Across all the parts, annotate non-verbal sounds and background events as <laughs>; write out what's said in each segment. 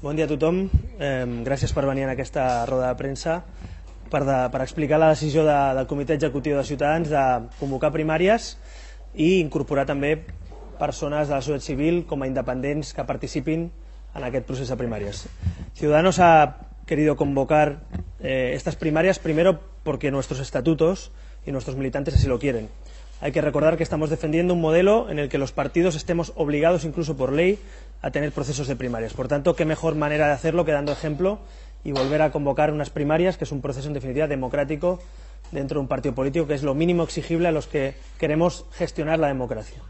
Bon dia a tothom. Eh, gràcies per venir en aquesta roda de premsa per, de, per explicar la decisió de, del Comitè Executiu de Ciutadans de convocar primàries i incorporar també persones de la societat civil com a independents que participin en aquest procés de primàries. Ciudadanos ha querido convocar eh, estas primarias primero porque nuestros estatutos y nuestros militantes así lo quieren. Hay que recordar que estamos defendiendo un modelo en el que los partidos estemos obligados, incluso por ley, a tener procesos de primarias. Por tanto, qué mejor manera de hacerlo que dando ejemplo y volver a convocar unas primarias, que es un proceso, en definitiva, democrático dentro de un partido político, que es lo mínimo exigible a los que queremos gestionar la democracia.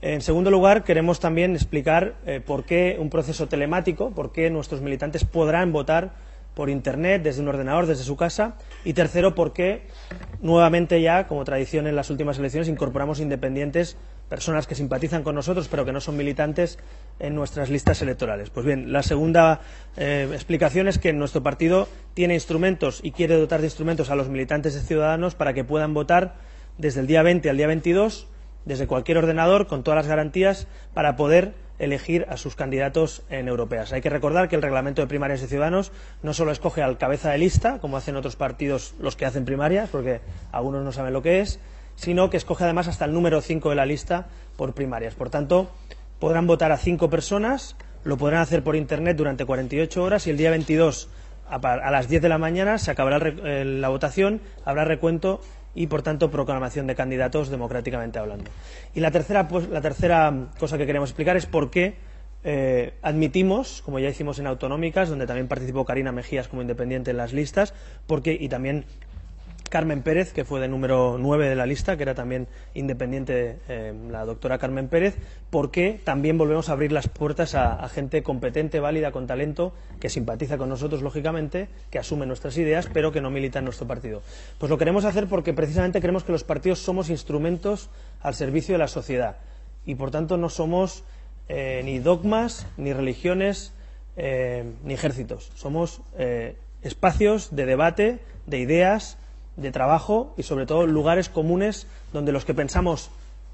En segundo lugar, queremos también explicar eh, por qué un proceso telemático, por qué nuestros militantes podrán votar por Internet, desde un ordenador, desde su casa. Y tercero, porque nuevamente ya, como tradición en las últimas elecciones, incorporamos independientes, personas que simpatizan con nosotros pero que no son militantes en nuestras listas electorales. Pues bien, la segunda eh, explicación es que nuestro partido tiene instrumentos y quiere dotar de instrumentos a los militantes de Ciudadanos para que puedan votar desde el día 20 al día 22, desde cualquier ordenador, con todas las garantías, para poder elegir a sus candidatos en europeas. Hay que recordar que el reglamento de primarias de Ciudadanos no solo escoge al cabeza de lista, como hacen otros partidos los que hacen primarias, porque algunos no saben lo que es, sino que escoge además hasta el número cinco de la lista por primarias. Por tanto, podrán votar a cinco personas, lo podrán hacer por Internet durante 48 horas y el día 22 a las 10 de la mañana se acabará la votación, habrá recuento y, por tanto, proclamación de candidatos democráticamente hablando. Y la tercera, pues, la tercera cosa que queremos explicar es por qué eh, admitimos, como ya hicimos en autonómicas, donde también participó Karina Mejías como independiente en las listas, porque, y también Carmen Pérez, que fue de número 9 de la lista, que era también independiente eh, la doctora Carmen Pérez, porque también volvemos a abrir las puertas a, gente competente, válida, con talento, que simpatiza con nosotros, lógicamente, que asume nuestras ideas, pero que no milita en nuestro partido. Pues lo queremos hacer porque precisamente creemos que los partidos somos instrumentos al servicio de la sociedad y, por tanto, no somos eh, ni dogmas, ni religiones, eh, ni ejércitos. Somos espacios de debate, de ideas, de trabajo y, sobre todo, lugares comunes donde los que pensamos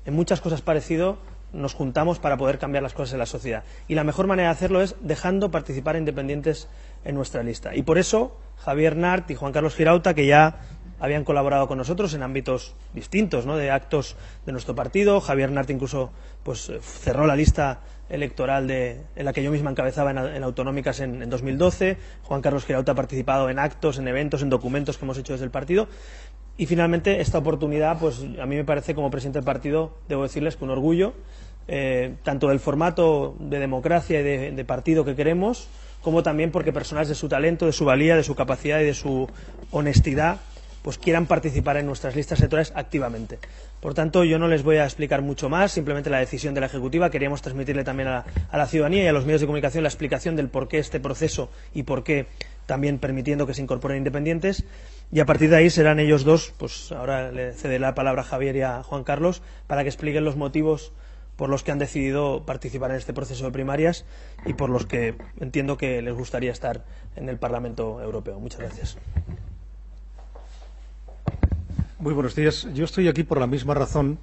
en muchas cosas parecido nos juntamos para poder cambiar las cosas en la sociedad. Y la mejor manera de hacerlo es dejando participar a independientes en nuestra lista. Y por eso Javier Nart y Juan Carlos Girauta, que ya habían colaborado con nosotros en ámbitos distintos, ¿no? de actos de nuestro partido. Javier Nart incluso pues, cerró la lista electoral de, en la que yo misma encabezaba en, en autonómicas en, en 2012. Juan Carlos Girauta ha participado en actos, en eventos, en documentos que hemos hecho desde el partido. Y finalmente, esta oportunidad, pues a mí me parece, como presidente del partido, debo decirles que un orgullo, eh, tanto del formato de democracia y de, de partido que queremos, como también porque personas de su talento, de su valía, de su capacidad y de su honestidad pues quieran participar en nuestras listas electorales activamente. Por tanto, yo no les voy a explicar mucho más, simplemente la decisión de la Ejecutiva. Queríamos transmitirle también a, a la ciudadanía y a los medios de comunicación la explicación del por qué este proceso y por qué también permitiendo que se incorporen independientes. Y a partir de ahí serán ellos dos, pues ahora le cede la palabra a Javier y a Juan Carlos, para que expliquen los motivos por los que han decidido participar en este proceso de primarias y por los que entiendo que les gustaría estar en el Parlamento Europeo. Muchas gracias. Muy buenos días. Yo estoy aquí por la misma razón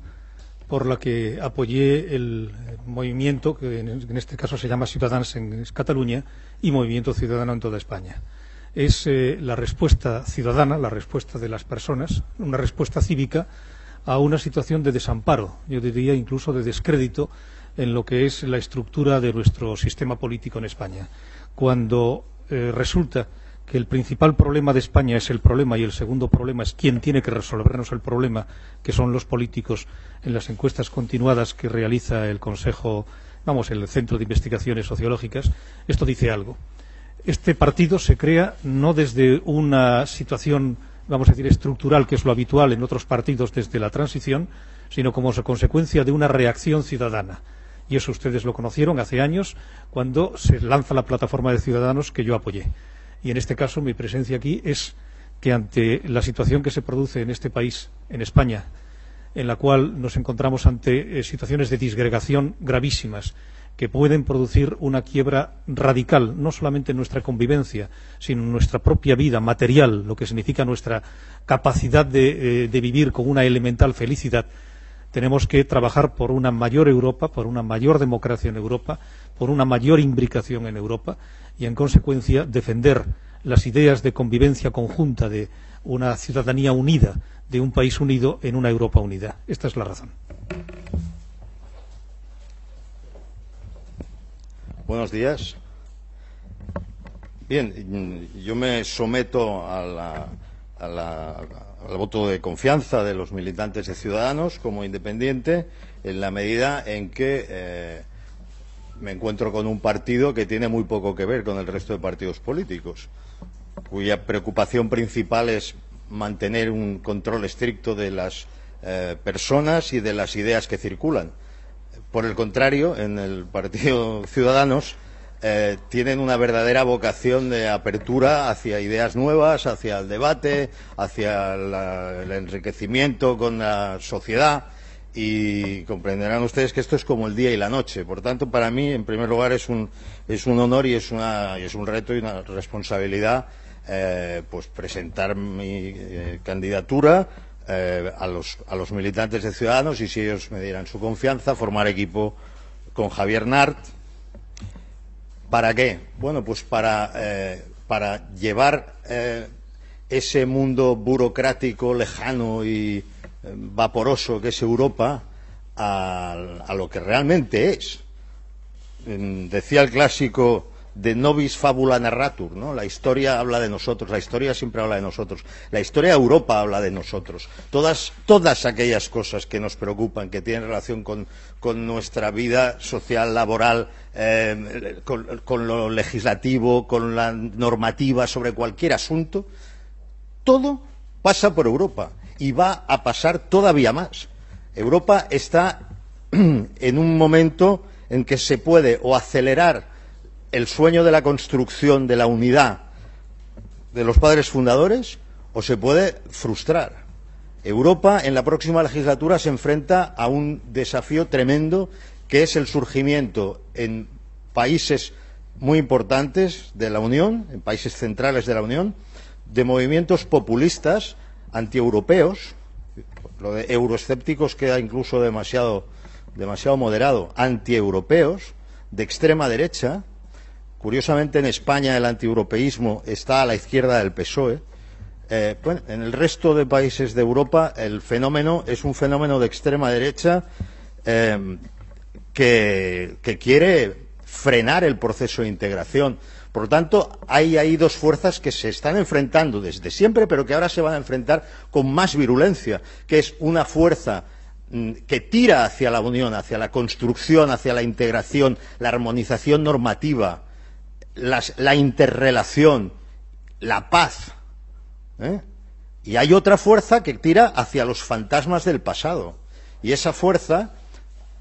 por la que apoyé el movimiento, que en este caso se llama Ciudadanos en Cataluña, y Movimiento Ciudadano en toda España. Es eh, la respuesta ciudadana, la respuesta de las personas, una respuesta cívica a una situación de desamparo, yo diría incluso de descrédito en lo que es la estructura de nuestro sistema político en España. Cuando eh, resulta que el principal problema de España es el problema y el segundo problema es quién tiene que resolvernos el problema, que son los políticos, en las encuestas continuadas que realiza el Consejo, vamos, el Centro de Investigaciones Sociológicas, esto dice algo. Este partido se crea no desde una situación, vamos a decir, estructural, que es lo habitual en otros partidos desde la transición, sino como consecuencia de una reacción ciudadana. Y eso ustedes lo conocieron hace años, cuando se lanza la plataforma de ciudadanos que yo apoyé y en este caso mi presencia aquí es que ante la situación que se produce en este país, en España, en la cual nos encontramos ante eh, situaciones de disgregación gravísimas que pueden producir una quiebra radical, no solamente en nuestra convivencia, sino en nuestra propia vida material, lo que significa nuestra capacidad de, eh, de vivir con una elemental felicidad, Tenemos que trabajar por una mayor Europa, por una mayor democracia en Europa, por una mayor imbricación en Europa y, en consecuencia, defender las ideas de convivencia conjunta de una ciudadanía unida, de un país unido en una Europa unida. Esta es la razón. Buenos días. Bien, yo me someto a la, a la, al voto de confianza de los militantes de Ciudadanos como independiente en la medida en que eh, me encuentro con un partido que tiene muy poco que ver con el resto de partidos políticos, cuya preocupación principal es mantener un control estricto de las eh, personas y de las ideas que circulan. Por el contrario, en el Partido Ciudadanos eh, tienen una verdadera vocación de apertura hacia ideas nuevas, hacia el debate, hacia el enriquecimiento con la sociedad y comprenderán ustedes que esto es como el día y la noche. Por tanto, para mí, en primer lugar, es un, es un honor y es, una, es un reto y una responsabilidad eh, pues presentar mi eh, candidatura a, los, a los militantes de Ciudadanos y si ellos me dieran su confianza, formar equipo con Javier Nart. ¿Para qué? Bueno, pues para, eh, para llevar eh, ese mundo burocrático, lejano y vaporoso que es Europa a, a lo que realmente es. Decía el clásico de nobis fabula narratur, ¿no? La historia habla de nosotros, la historia siempre habla de nosotros, la historia de Europa habla de nosotros. Todas, todas aquellas cosas que nos preocupan, que tienen relación con, con nuestra vida social, laboral, eh, con, con lo legislativo, con la normativa sobre cualquier asunto, todo pasa por Europa y va a pasar todavía más. Europa está <clears throat> en un momento en que se puede o acelerar el sueño de la construcción de la unidad de los padres fundadores o se puede frustrar. Europa en la próxima legislatura se enfrenta a un desafío tremendo que es el surgimiento en países muy importantes de la Unión, en países centrales de la Unión, de movimientos populistas antieuropeos, lo de euroescépticos queda incluso demasiado, demasiado moderado, antieuropeos, de extrema derecha. Curiosamente, en España el antieuropeísmo está a la izquierda del PSOE. Eh, en el resto de países de Europa el fenómeno es un fenómeno de extrema derecha eh, que, que quiere frenar el proceso de integración Por lo tanto, hay ahí dos fuerzas que se están enfrentando desde siempre, pero que ahora se van a enfrentar con más virulencia, que es una fuerza mm, que tira hacia la unión, hacia la construcción, hacia la integración, la armonización normativa, la interrelación, la paz. ¿eh? Y hay otra fuerza que tira hacia los fantasmas del pasado. Y esa fuerza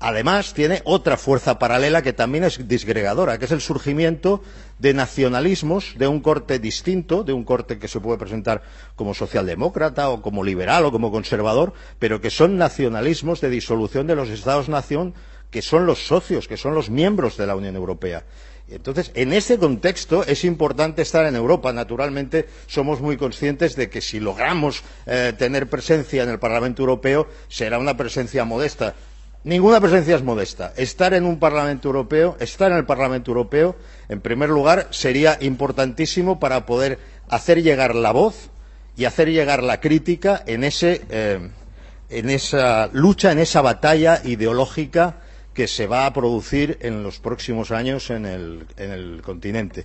además tiene otra fuerza paralela que también es disgregadora, que es el surgimiento de nacionalismos de un corte distinto, de un corte que se puede presentar como socialdemócrata o como liberal o como conservador, pero que son nacionalismos de disolución de los Estados-nación que son los socios, que son los miembros de la Unión Europea. Entonces, en ese contexto es importante estar en Europa. Naturalmente, somos muy conscientes de que si logramos eh, tener presencia en el Parlamento Europeo, será una presencia modesta Ninguna presencia es modesta. Estar en un Parlamento Europeo, estar en el Parlamento Europeo, en primer lugar, sería importantísimo para poder hacer llegar la voz y hacer llegar la crítica en, eh, en esa lucha, en esa batalla ideológica que se va a producir en los próximos años en el, en el continente.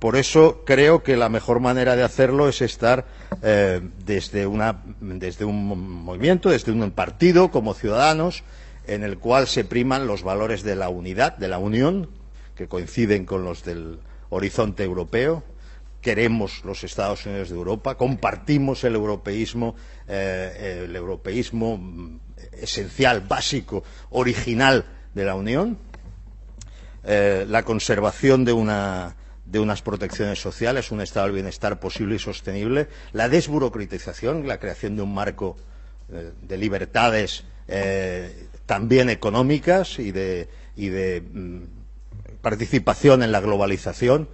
Por eso creo que la mejor manera de hacerlo es estar eh, desde, un movimiento, desde un partido, como ciudadanos, en el cual se priman los valores de la unidad, de la unión, que coinciden con los del horizonte europeo. Queremos los Estados Unidos de Europa, compartimos el europeísmo, eh, el europeísmo esencial, básico, original de la Unión, eh, la conservación de, una, de unas protecciones sociales, un estado del bienestar posible y sostenible, la desburocratización, la creación de un marco eh, de libertades eh, también económicas y de, y de mm, participación en la globalización,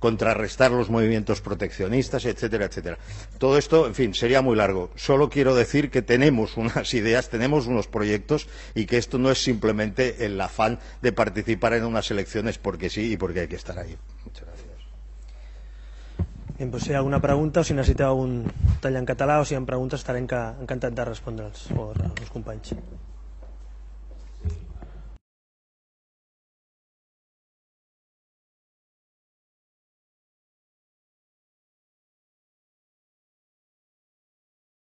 contrarrestar los movimientos proteccionistas, etcétera, etcétera. Todo esto, en fin, sería muy largo. Solo quiero decir que tenemos unas <laughs> ideas, tenemos unos proyectos y que esto no es simplemente el afán de participar en unas elecciones porque sí y porque hay que estar ahí. Muchas gracias. Bien, pues si hi ha alguna pregunta o si necessiteu un tall en català o si hi ha preguntes estaré encantat de respondre'ls o als companys.